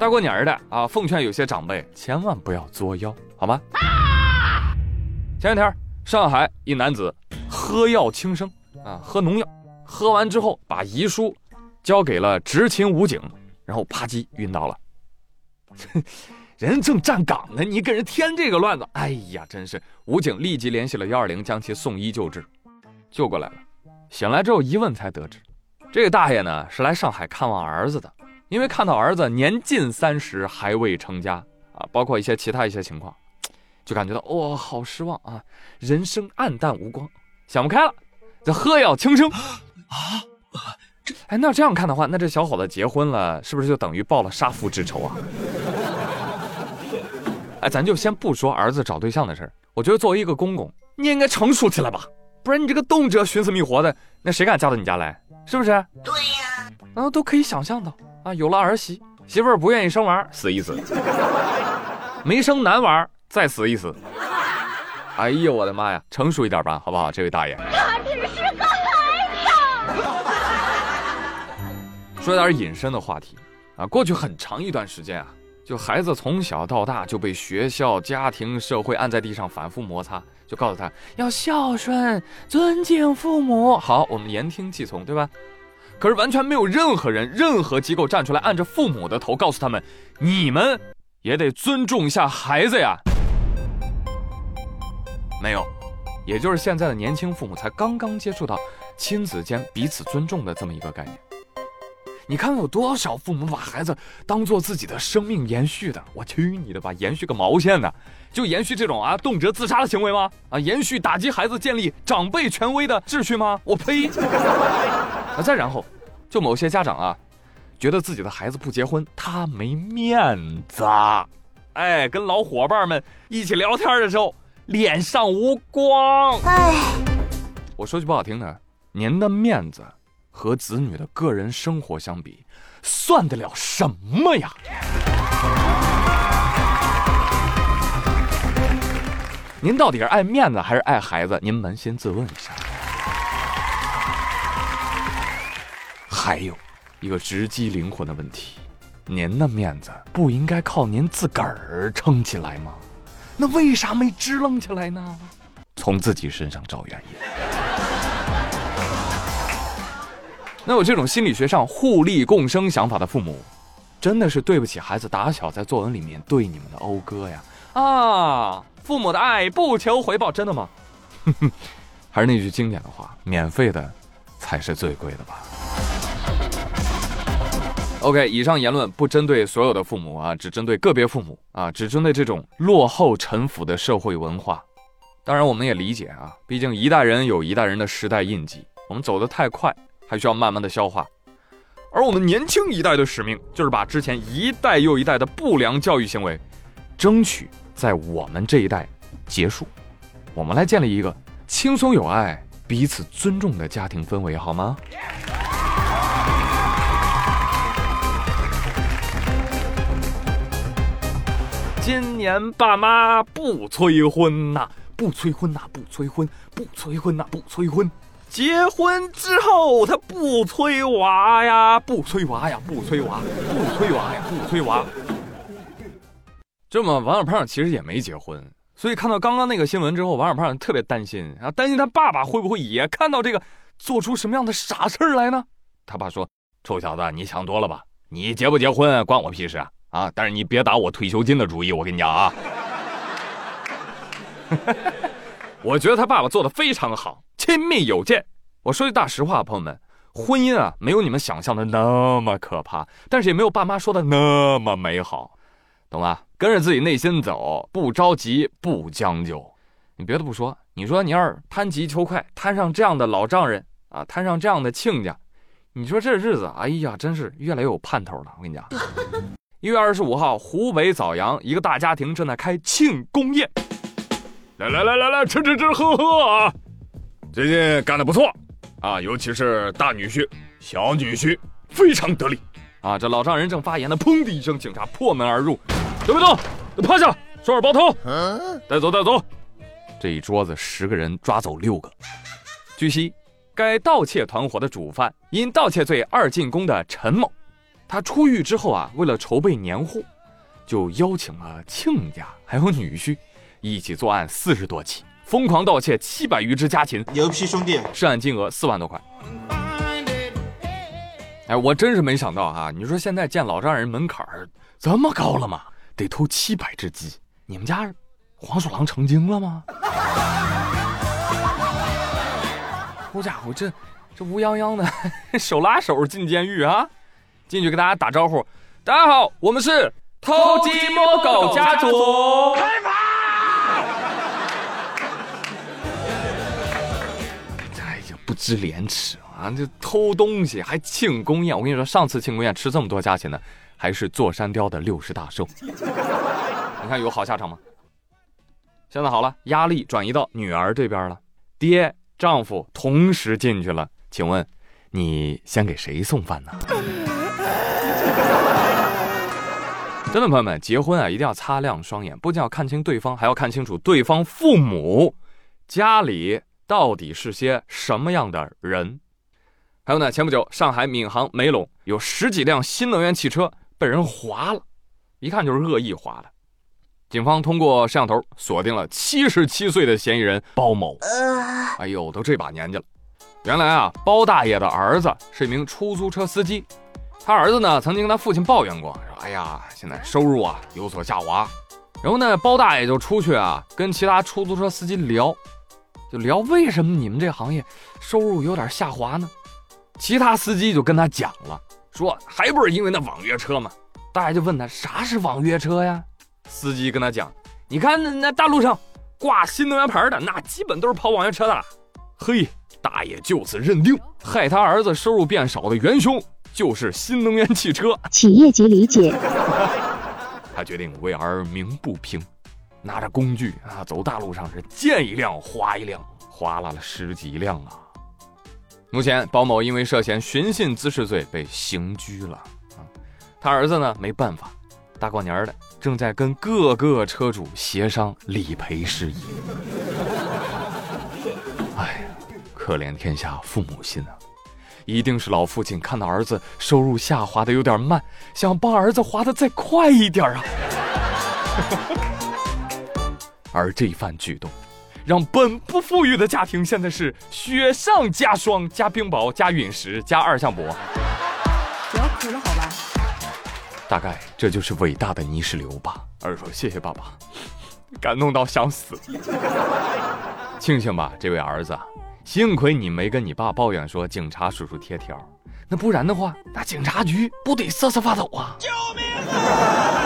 大过年的啊，奉劝有些长辈千万不要作妖，好吗？前两天，上海一男子喝药轻生啊，喝农药，喝完之后把遗书交给了执勤武警，然后啪叽晕倒了。人正站岗呢，你给人添这个乱子，哎呀，真是！武警立即联系了幺二零，将其送医救治，救过来了。醒来之后一问才得知，这个大爷呢是来上海看望儿子的，因为看到儿子年近三十还未成家啊，包括一些其他一些情况，就感觉到哇，好失望啊，人生暗淡无光，想不开了，这喝药轻生 啊！哎，那这样看的话，那这小伙子结婚了，是不是就等于报了杀父之仇啊？哎，咱就先不说儿子找对象的事儿，我觉得作为一个公公，你也应该成熟起来吧，不然你这个动辄寻死觅活的，那谁敢嫁到你家来？是不是？对呀，啊，都可以想象到啊，有了儿媳，媳妇儿不愿意生娃，死一死；没生男娃，再死一死。哎呦，我的妈呀，成熟一点吧，好不好，这位大爷？他只是个孩子。说点隐身的话题啊，过去很长一段时间啊。就孩子从小到大就被学校、家庭、社会按在地上反复摩擦，就告诉他要孝顺、尊敬父母。好，我们言听计从，对吧？可是完全没有任何人、任何机构站出来按着父母的头，告诉他们，你们也得尊重一下孩子呀。没有，也就是现在的年轻父母才刚刚接触到亲子间彼此尊重的这么一个概念。你看看有多少父母把孩子当做自己的生命延续的？我去你的吧，延续个毛线呢？就延续这种啊动辄自杀的行为吗？啊，延续打击孩子建立长辈权威的秩序吗？我呸！啊，再然后，就某些家长啊，觉得自己的孩子不结婚他没面子，哎，跟老伙伴们一起聊天的时候脸上无光。哎，我说句不好听的，您的面子。和子女的个人生活相比，算得了什么呀？您到底是爱面子还是爱孩子？您扪心自问一下。还有一个直击灵魂的问题：您的面子不应该靠您自个儿撑起来吗？那为啥没支棱起来呢？从自己身上找原因。那有这种心理学上互利共生想法的父母，真的是对不起孩子打小在作文里面对你们的讴歌呀！啊，父母的爱不求回报，真的吗？哼 哼还是那句经典的话，免费的才是最贵的吧。OK，以上言论不针对所有的父母啊，只针对个别父母啊，只针对这种落后陈腐的社会文化。当然，我们也理解啊，毕竟一代人有一代人的时代印记，我们走得太快。还需要慢慢的消化，而我们年轻一代的使命就是把之前一代又一代的不良教育行为，争取在我们这一代结束。我们来建立一个轻松有爱、彼此尊重的家庭氛围，好吗？今年爸妈不催婚呐，不催婚呐，不催婚，不催婚呐，不催婚。结婚之后，他不催娃呀，不催娃呀，不催娃，不催娃呀，不催娃。这么，王小胖其实也没结婚，所以看到刚刚那个新闻之后，王小胖特别担心啊，担心他爸爸会不会也看到这个，做出什么样的傻事儿来呢？他爸说：“臭小子，你想多了吧？你结不结婚关我屁事啊！啊，但是你别打我退休金的主意，我跟你讲啊。”我觉得他爸爸做的非常好。亲密有间，我说句大实话，朋友们，婚姻啊，没有你们想象的那么可怕，但是也没有爸妈说的那么美好，懂吧？跟着自己内心走，不着急，不将就。你别的不说，你说你要是贪急求快，摊上这样的老丈人啊，摊上这样的亲家，你说这日子，哎呀，真是越来越有盼头了。我跟你讲，一月二十五号，湖北枣阳一个大家庭正在开庆功宴，来来来来来，吃吃吃喝喝啊！最近干得不错，啊，尤其是大女婿、小女婿非常得力，啊，这老丈人正发言呢，砰的一声，警察破门而入，都别动，都趴下，双耳包头，带走带走。这一桌子十个人抓走六个。据悉，该盗窃团伙的主犯因盗窃罪二进宫的陈某，他出狱之后啊，为了筹备年货，就邀请了亲家还有女婿一起作案四十多起，疯狂盗窃七百余只家禽，牛批兄弟，涉案金额四万多块。哎，我真是没想到啊！你说现在见老丈人门槛儿这么高了吗？得偷七百只鸡，你们家黄鼠狼成精了吗？好家伙，这这乌泱泱的，手拉手进监狱啊！进去跟大家打招呼，大家好，我们是偷鸡摸狗家族。开趴！哎呀，不知廉耻啊！这偷东西还庆功宴，我跟你说，上次庆功宴吃这么多价钱呢，还是座山雕的六十大寿。你看有好下场吗？现在好了，压力转移到女儿这边了，爹、丈夫同时进去了，请问你先给谁送饭呢？真的朋友们，结婚啊一定要擦亮双眼，不仅要看清对方，还要看清楚对方父母家里到底是些什么样的人。还有呢，前不久上海闵行梅陇有十几辆新能源汽车被人划了，一看就是恶意划的。警方通过摄像头锁定了七十七岁的嫌疑人包某。哎呦，都这把年纪了。原来啊，包大爷的儿子是一名出租车司机，他儿子呢曾经跟他父亲抱怨过，说：“哎呀，现在收入啊有所下滑。”然后呢，包大爷就出去啊跟其他出租车司机聊，就聊为什么你们这行业收入有点下滑呢？其他司机就跟他讲了，说还不是因为那网约车吗？大爷就问他啥是网约车呀？司机跟他讲：“你看那那大路上挂新能源牌的，那基本都是跑网约车的。”嘿，大爷就此认定，害他儿子收入变少的元凶就是新能源汽车。企业级理解。他决定为儿鸣不平，拿着工具啊，走大路上是见一辆划一辆，划拉了十几辆啊。目前包某因为涉嫌寻衅滋事罪被刑拘了啊。他儿子呢没办法，大过年的。正在跟各个车主协商理赔事宜。哎呀，可怜天下父母心啊！一定是老父亲看到儿子收入下滑的有点慢，想帮儿子滑的再快一点啊。而这番举动，让本不富裕的家庭现在是雪上加霜，加冰雹，加陨石，加二向箔。不要哭了，好吧？大概这就是伟大的泥石流吧。儿说：“谢谢爸爸，感动到想死。庆幸吧，这位儿子，幸亏你没跟你爸抱怨说警察叔叔贴条，那不然的话，那警察局不得瑟瑟发抖啊！救命啊！”